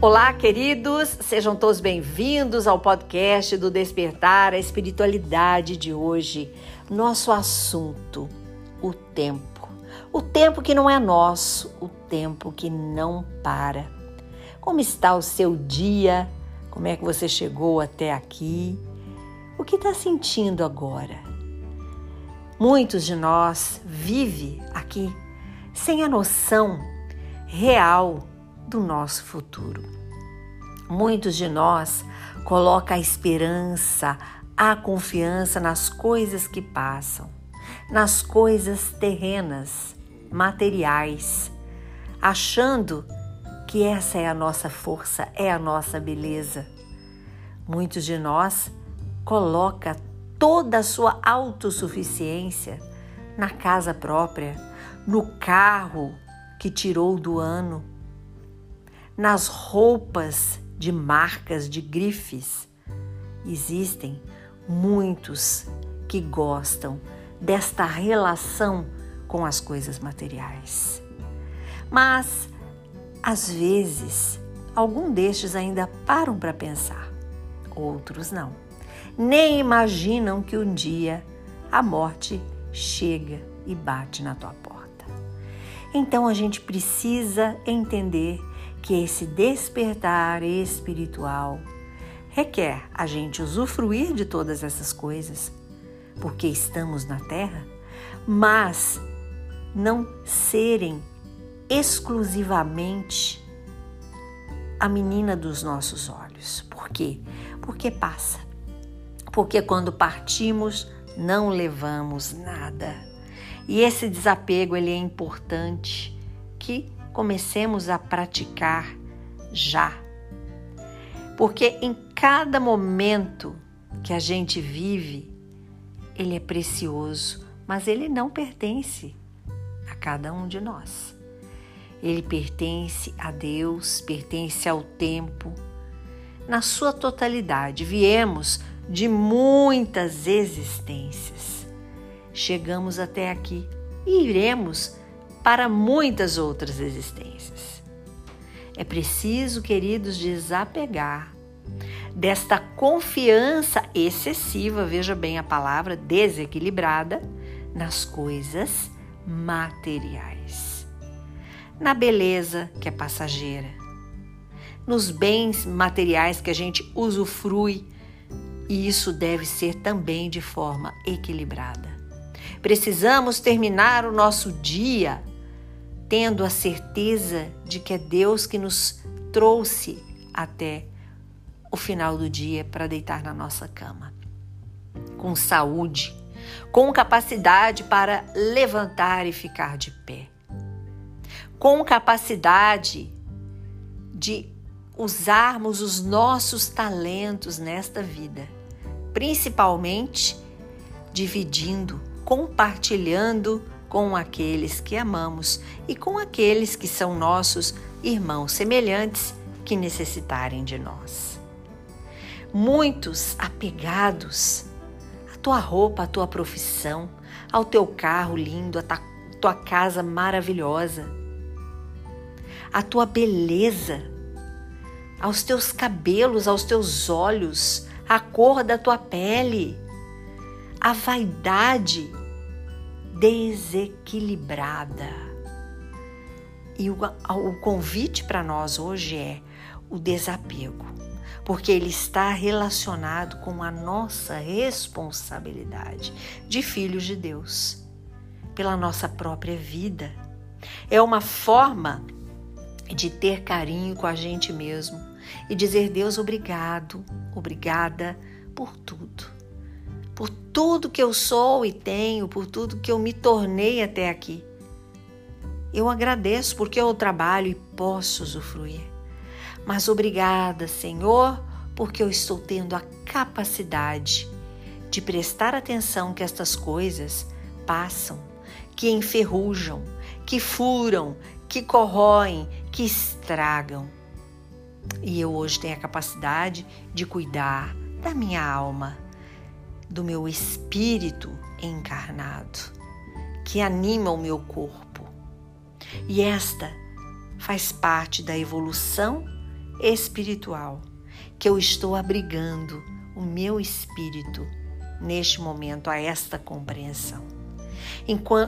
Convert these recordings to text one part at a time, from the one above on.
Olá, queridos, sejam todos bem-vindos ao podcast do Despertar a Espiritualidade de hoje. Nosso assunto: o tempo. O tempo que não é nosso, o tempo que não para. Como está o seu dia? Como é que você chegou até aqui? O que está sentindo agora? Muitos de nós vivem aqui sem a noção real do nosso futuro. Muitos de nós colocam a esperança, a confiança nas coisas que passam, nas coisas terrenas, materiais, achando que essa é a nossa força, é a nossa beleza. Muitos de nós coloca toda a sua autossuficiência na casa própria, no carro que tirou do ano, nas roupas de marcas, de grifes. Existem muitos que gostam desta relação com as coisas materiais. Mas, às vezes, algum destes ainda param para pensar, outros não. Nem imaginam que um dia a morte chega e bate na tua porta. Então a gente precisa entender que esse despertar espiritual requer a gente usufruir de todas essas coisas, porque estamos na Terra, mas não serem exclusivamente a menina dos nossos olhos. Por quê? Porque passa. Porque quando partimos, não levamos nada. E esse desapego ele é importante que comecemos a praticar já. Porque em cada momento que a gente vive, ele é precioso, mas ele não pertence a cada um de nós. Ele pertence a Deus, pertence ao tempo. Na sua totalidade, viemos de muitas existências. Chegamos até aqui e iremos para muitas outras existências. É preciso, queridos, desapegar desta confiança excessiva, veja bem a palavra, desequilibrada, nas coisas materiais. Na beleza que é passageira, nos bens materiais que a gente usufrui, e isso deve ser também de forma equilibrada. Precisamos terminar o nosso dia tendo a certeza de que é Deus que nos trouxe até o final do dia para deitar na nossa cama. Com saúde, com capacidade para levantar e ficar de pé. Com capacidade de usarmos os nossos talentos nesta vida, principalmente dividindo, compartilhando com aqueles que amamos e com aqueles que são nossos irmãos semelhantes que necessitarem de nós. Muitos apegados à tua roupa, à tua profissão, ao teu carro lindo, à tua casa maravilhosa, à tua beleza, aos teus cabelos, aos teus olhos, à cor da tua pele, à vaidade desequilibrada. E o, o convite para nós hoje é o desapego, porque ele está relacionado com a nossa responsabilidade de filhos de Deus, pela nossa própria vida. É uma forma de ter carinho com a gente mesmo e dizer Deus obrigado, obrigada por tudo por tudo que eu sou e tenho, por tudo que eu me tornei até aqui. Eu agradeço porque eu trabalho e posso usufruir. Mas obrigada, Senhor, porque eu estou tendo a capacidade de prestar atenção que estas coisas passam, que enferrujam, que furam, que corroem, que estragam. E eu hoje tenho a capacidade de cuidar da minha alma do meu espírito encarnado, que anima o meu corpo. E esta faz parte da evolução espiritual que eu estou abrigando o meu espírito neste momento a esta compreensão.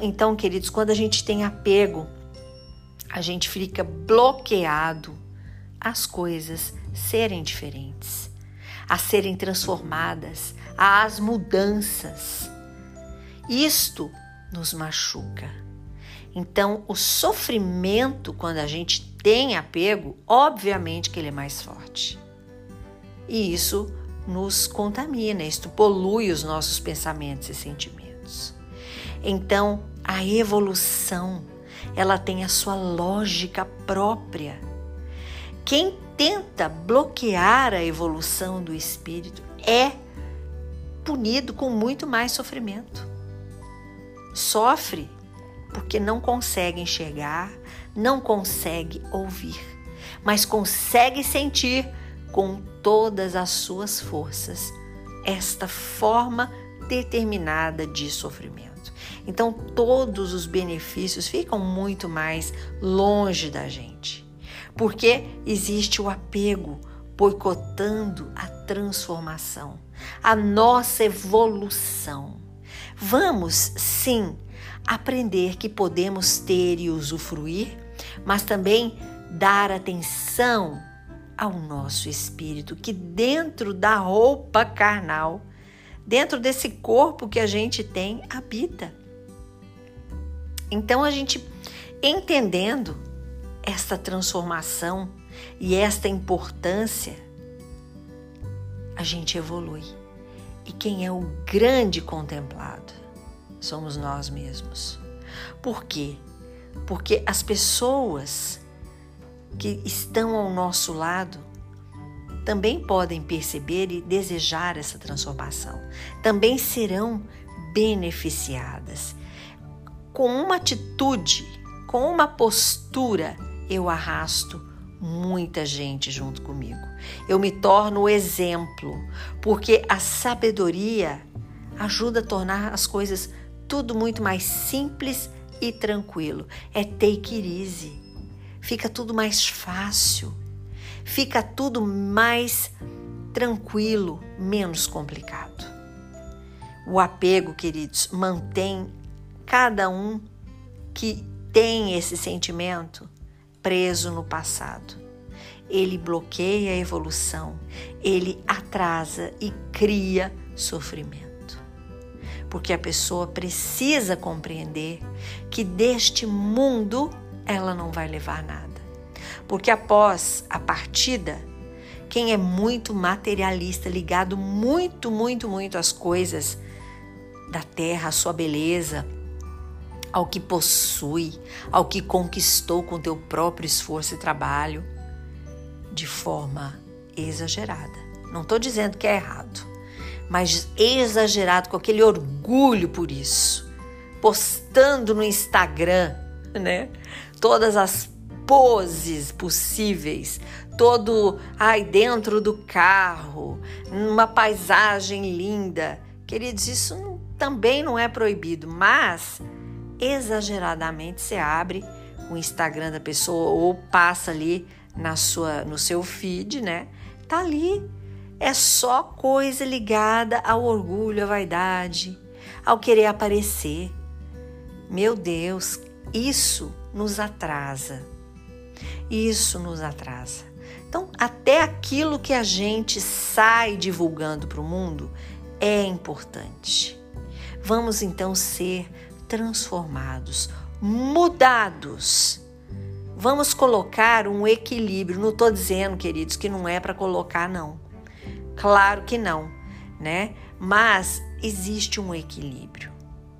Então, queridos, quando a gente tem apego, a gente fica bloqueado às coisas serem diferentes, a serem transformadas, às mudanças. Isto nos machuca. Então, o sofrimento, quando a gente tem apego, obviamente que ele é mais forte. E isso nos contamina, isto polui os nossos pensamentos e sentimentos. Então, a evolução, ela tem a sua lógica própria. Quem tenta bloquear a evolução do espírito é punido com muito mais sofrimento. Sofre porque não consegue enxergar, não consegue ouvir, mas consegue sentir com todas as suas forças esta forma determinada de sofrimento. Então, todos os benefícios ficam muito mais longe da gente, porque existe o apego boicotando a transformação, a nossa evolução. Vamos, sim, aprender que podemos ter e usufruir, mas também dar atenção ao nosso espírito, que dentro da roupa carnal, dentro desse corpo que a gente tem, habita. Então a gente entendendo esta transformação e esta importância, a gente evolui. E quem é o grande contemplado somos nós mesmos. Por quê? Porque as pessoas que estão ao nosso lado também podem perceber e desejar essa transformação, também serão beneficiadas. Com uma atitude, com uma postura, eu arrasto muita gente junto comigo. Eu me torno o exemplo, porque a sabedoria ajuda a tornar as coisas tudo muito mais simples e tranquilo. É take it easy fica tudo mais fácil, fica tudo mais tranquilo, menos complicado. O apego, queridos, mantém cada um que tem esse sentimento preso no passado. Ele bloqueia a evolução, ele atrasa e cria sofrimento. Porque a pessoa precisa compreender que deste mundo ela não vai levar nada. Porque após a partida, quem é muito materialista, ligado muito, muito, muito às coisas da terra, à sua beleza, ao que possui, ao que conquistou com teu próprio esforço e trabalho, de forma exagerada. Não estou dizendo que é errado, mas exagerado com aquele orgulho por isso, postando no Instagram, né? todas as poses possíveis, todo ai dentro do carro, numa paisagem linda. Queridos, isso também não é proibido, mas exageradamente você abre o Instagram da pessoa ou passa ali na sua no seu feed, né? Tá ali. É só coisa ligada ao orgulho, à vaidade, ao querer aparecer. Meu Deus, isso nos atrasa. Isso nos atrasa. Então, até aquilo que a gente sai divulgando para o mundo é importante. Vamos então ser transformados, mudados. Vamos colocar um equilíbrio. Não estou dizendo, queridos, que não é para colocar, não. Claro que não, né? Mas existe um equilíbrio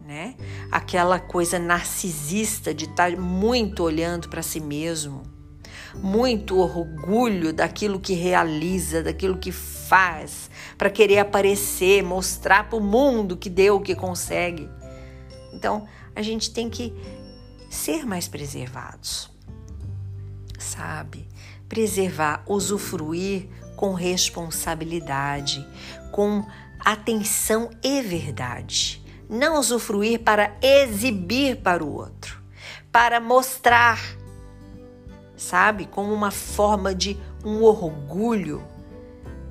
né? Aquela coisa narcisista de estar muito olhando para si mesmo, muito orgulho daquilo que realiza, daquilo que faz, para querer aparecer, mostrar para o mundo que deu que consegue. Então, a gente tem que ser mais preservados, sabe? Preservar, usufruir com responsabilidade, com atenção e verdade não usufruir para exibir para o outro, para mostrar sabe? Como uma forma de um orgulho.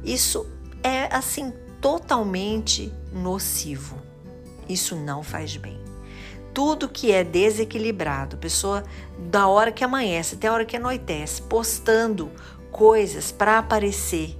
Isso é assim totalmente nocivo. Isso não faz bem. Tudo que é desequilibrado, pessoa da hora que amanhece até a hora que anoitece, postando coisas para aparecer,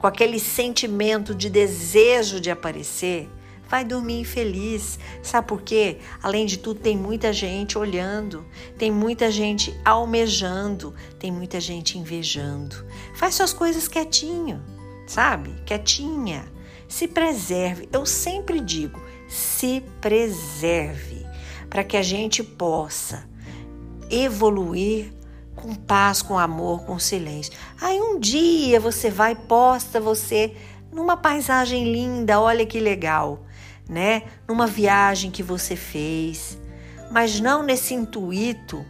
com aquele sentimento de desejo de aparecer, vai dormir infeliz. Sabe por quê? Além de tudo, tem muita gente olhando, tem muita gente almejando, tem muita gente invejando. Faz suas coisas quietinho, sabe? Quietinha. Se preserve. Eu sempre digo, se preserve para que a gente possa evoluir com paz, com amor, com silêncio. Aí um dia você vai posta você numa paisagem linda, olha que legal né? Numa viagem que você fez, mas não nesse intuito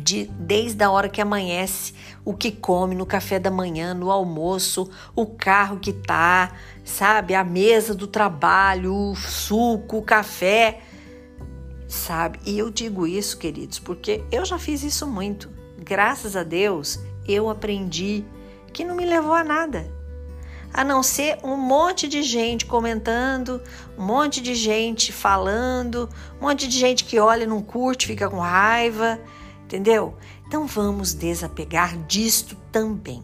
de desde a hora que amanhece, o que come no café da manhã, no almoço, o carro que tá, sabe, a mesa do trabalho, o suco, o café, sabe? E eu digo isso, queridos, porque eu já fiz isso muito. Graças a Deus, eu aprendi que não me levou a nada a não ser um monte de gente comentando, um monte de gente falando, um monte de gente que olha, não curte, fica com raiva, entendeu? Então vamos desapegar disto também.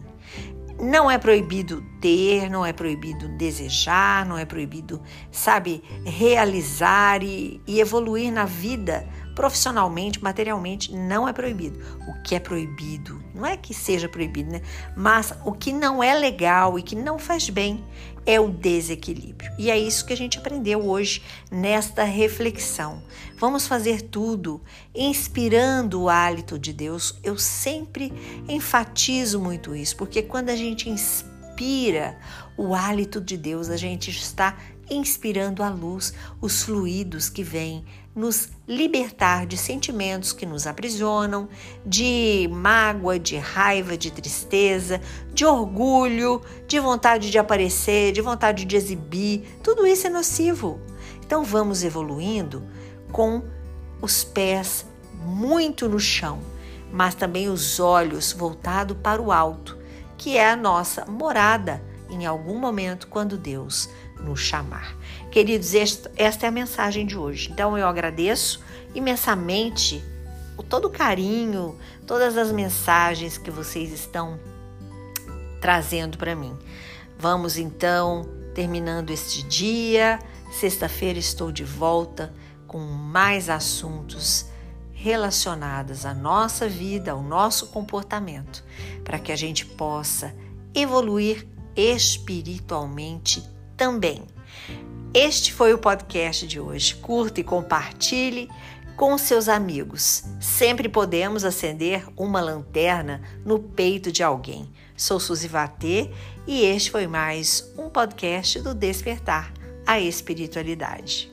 Não é proibido ter, não é proibido desejar, não é proibido, sabe, realizar e, e evoluir na vida profissionalmente, materialmente, não é proibido. O que é proibido, não é que seja proibido, né? Mas o que não é legal e que não faz bem é o desequilíbrio. E é isso que a gente aprendeu hoje nesta reflexão. Vamos fazer tudo inspirando o hálito de Deus. Eu sempre enfatizo muito isso, porque quando a gente inspira o hálito de Deus, a gente está inspirando a luz, os fluidos que vêm nos libertar de sentimentos que nos aprisionam, de mágoa, de raiva, de tristeza, de orgulho, de vontade de aparecer, de vontade de exibir. Tudo isso é nocivo. Então vamos evoluindo com os pés muito no chão, mas também os olhos voltados para o alto, que é a nossa morada em algum momento quando Deus nos chamar. Queridos, esta é a mensagem de hoje. Então eu agradeço imensamente todo o carinho, todas as mensagens que vocês estão trazendo para mim. Vamos então terminando este dia. Sexta-feira estou de volta com mais assuntos relacionados à nossa vida, ao nosso comportamento, para que a gente possa evoluir espiritualmente também. Este foi o podcast de hoje. Curta e compartilhe com seus amigos. Sempre podemos acender uma lanterna no peito de alguém. Sou Suzy Vatê e este foi mais um podcast do Despertar a Espiritualidade.